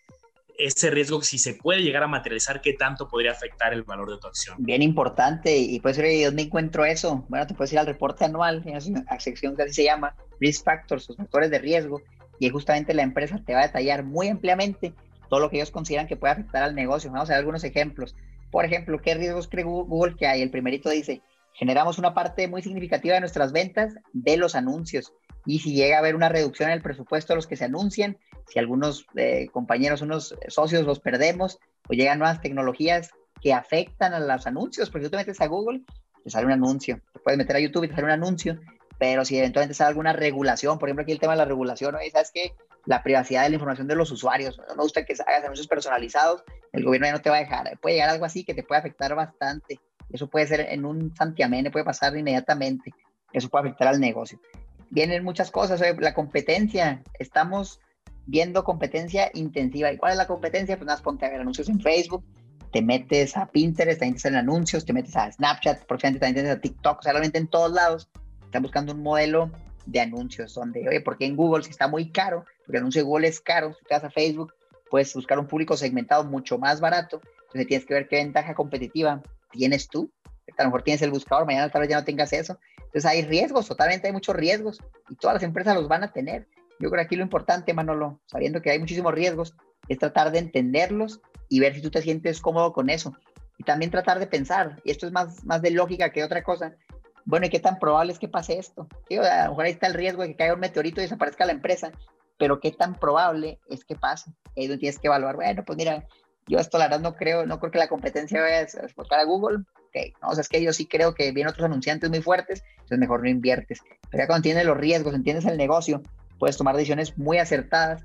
ese riesgo, si se puede llegar a materializar, ¿qué tanto podría afectar el valor de tu acción? Bien importante, y pues ¿dónde encuentro eso? Bueno, te puedes ir al reporte anual, en la sección que así se llama, Risk Factors, los factores de riesgo, y justamente la empresa te va a detallar muy ampliamente todo lo que ellos consideran que puede afectar al negocio. Vamos a ver algunos ejemplos. Por ejemplo, ¿qué riesgos cree Google que hay? El primerito dice, generamos una parte muy significativa de nuestras ventas de los anuncios. Y si llega a haber una reducción en el presupuesto de los que se anuncian, si algunos eh, compañeros, unos socios los perdemos, o llegan nuevas tecnologías que afectan a los anuncios, porque tú te metes a Google, te sale un anuncio, te puedes meter a YouTube y te sale un anuncio, pero si eventualmente sale alguna regulación, por ejemplo aquí el tema de la regulación, ¿no? ¿sabes que La privacidad de la información de los usuarios, no me gusta que hagas anuncios personalizados, el gobierno ya no te va a dejar, puede llegar algo así que te puede afectar bastante, eso puede ser en un santiamén, puede pasar inmediatamente, eso puede afectar al negocio. Vienen muchas cosas, la competencia, estamos viendo competencia intensiva. ¿Y cuál es la competencia? Pues nada, ponte a ver anuncios en Facebook, te metes a Pinterest, te salen anuncios, te metes a Snapchat, próximamente te metes a TikTok, o sea, realmente en todos lados están buscando un modelo de anuncios donde, oye, porque en Google si está muy caro, porque el anuncio de Google es caro, si te vas a Facebook, puedes buscar un público segmentado mucho más barato, entonces tienes que ver qué ventaja competitiva tienes tú, a lo mejor tienes el buscador, mañana tal vez ya no tengas eso, entonces hay riesgos, totalmente hay muchos riesgos y todas las empresas los van a tener. Yo creo que aquí lo importante, Manolo, sabiendo que hay muchísimos riesgos, es tratar de entenderlos y ver si tú te sientes cómodo con eso. Y también tratar de pensar, y esto es más, más de lógica que otra cosa, bueno, ¿y qué tan probable es que pase esto? a lo mejor ahí está el riesgo de que caiga un meteorito y desaparezca la empresa, pero ¿qué tan probable es que pase? Ahí tienes que evaluar, bueno, pues mira, yo esto la verdad no creo, no creo que la competencia vaya a exportar a Google, ok, no, o sea, es que yo sí creo que vienen otros anunciantes muy fuertes, entonces mejor no inviertes. Pero ya cuando entiendes los riesgos, entiendes el negocio, puedes tomar decisiones muy acertadas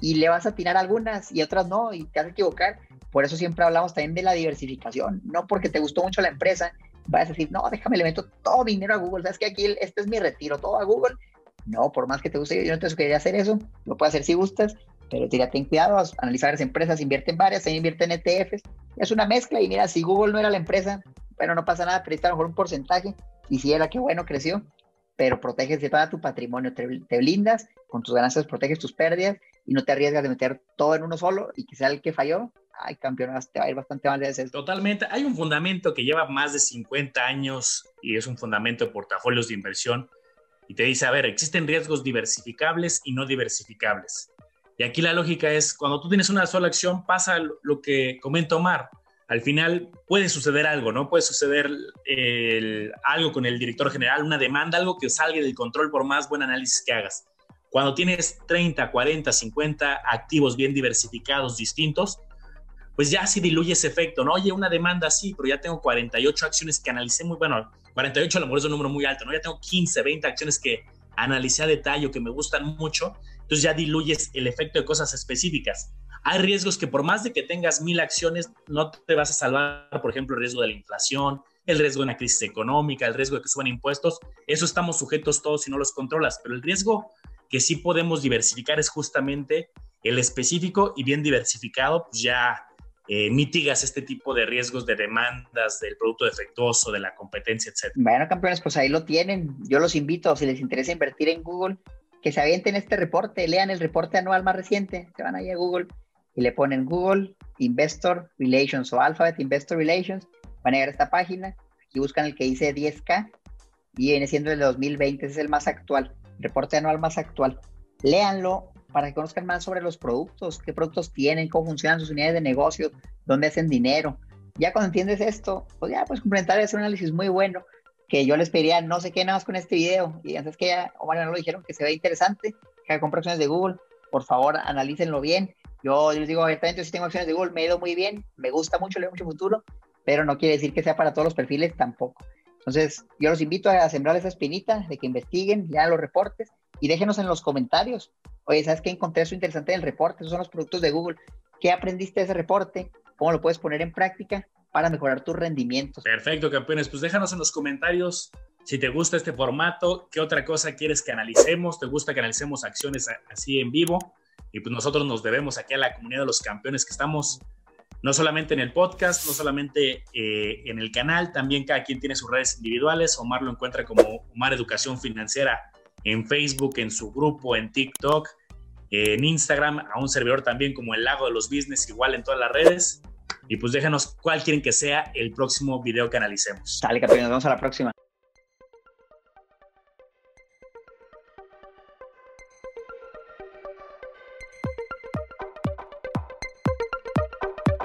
y le vas a atinar algunas y otras no, y te vas a equivocar. Por eso siempre hablamos también de la diversificación, no porque te gustó mucho la empresa, vas a decir, no, déjame, le meto todo mi dinero a Google, sabes que aquí este es mi retiro, todo a Google. No, por más que te guste, yo no te sugeriría hacer eso, lo puedes hacer si gustas, pero tira, ten cuidado, analizar las empresas, invierte en varias, invierte en ETFs, es una mezcla y mira, si Google no era la empresa, bueno, no pasa nada, pero a lo mejor un porcentaje, y si era, que bueno, creció, pero proteges de todo tu patrimonio, te, blindas, con tus ganancias proteges tus pérdidas y no te arriesgas de meter todo en uno solo y sea el que falló. Ay, campeón, te va a ir bastante mal de ese. Totalmente. Hay un fundamento que lleva más de 50 años y es un fundamento de portafolios de inversión y te dice, a ver, existen riesgos diversificables y no diversificables. Y aquí la lógica es, cuando tú tienes una sola acción, pasa lo que comenta Omar al final puede suceder algo, ¿no? Puede suceder algo con el director general, una demanda, algo que salga del control por más buen análisis que hagas. Cuando tienes 30, 40, 50 activos bien diversificados, distintos, pues ya sí diluye ese efecto, ¿no? Oye, una demanda sí, pero ya tengo 48 acciones que analicé muy, bueno, 48 a lo mejor es un número muy alto, ¿no? Ya tengo 15, 20 acciones que analicé a detalle que me gustan mucho entonces ya diluyes el efecto de cosas específicas. Hay riesgos que por más de que tengas mil acciones, no te vas a salvar, por ejemplo, el riesgo de la inflación, el riesgo de una crisis económica, el riesgo de que suban impuestos, eso estamos sujetos todos si no los controlas, pero el riesgo que sí podemos diversificar es justamente el específico y bien diversificado, pues ya eh, mitigas este tipo de riesgos de demandas del producto defectuoso, de la competencia, etc. Bueno, campeones, pues ahí lo tienen. Yo los invito, si les interesa invertir en Google, que se avienten este reporte, lean el reporte anual más reciente, se van ahí a Google y le ponen Google Investor Relations o Alphabet Investor Relations, van a llegar a esta página, aquí buscan el que dice 10K y viene siendo el de 2020, ese es el más actual, reporte anual más actual. Léanlo, para que conozcan más sobre los productos, qué productos tienen, cómo funcionan sus unidades de negocio, dónde hacen dinero. Ya cuando entiendes esto, pues ya puedes complementar y hacer un análisis muy bueno, que yo les pediría, no sé qué nada más con este video, y antes que ya, o bueno, no lo dijeron, que se ve interesante, que comprar acciones de Google, por favor, analícenlo bien. Yo, les digo abiertamente, yo sí tengo acciones de Google, me he ido muy bien, me gusta mucho, le veo mucho futuro, pero no quiere decir que sea para todos los perfiles tampoco. Entonces, yo los invito a sembrar esa espinita de que investiguen, lean los reportes y déjenos en los comentarios Oye, ¿sabes qué encontré eso interesante del reporte? Esos son los productos de Google. ¿Qué aprendiste de ese reporte? ¿Cómo lo puedes poner en práctica para mejorar tus rendimientos? Perfecto, campeones. Pues déjanos en los comentarios si te gusta este formato, qué otra cosa quieres que analicemos, te gusta que analicemos acciones así en vivo. Y pues nosotros nos debemos aquí a la comunidad de los campeones que estamos no solamente en el podcast, no solamente eh, en el canal, también cada quien tiene sus redes individuales. Omar lo encuentra como Omar Educación Financiera en Facebook, en su grupo, en TikTok en Instagram, a un servidor también como el Lago de los Business, igual en todas las redes. Y pues déjanos cuál quieren que sea el próximo video que analicemos. Dale, campeón, nos vemos a la próxima.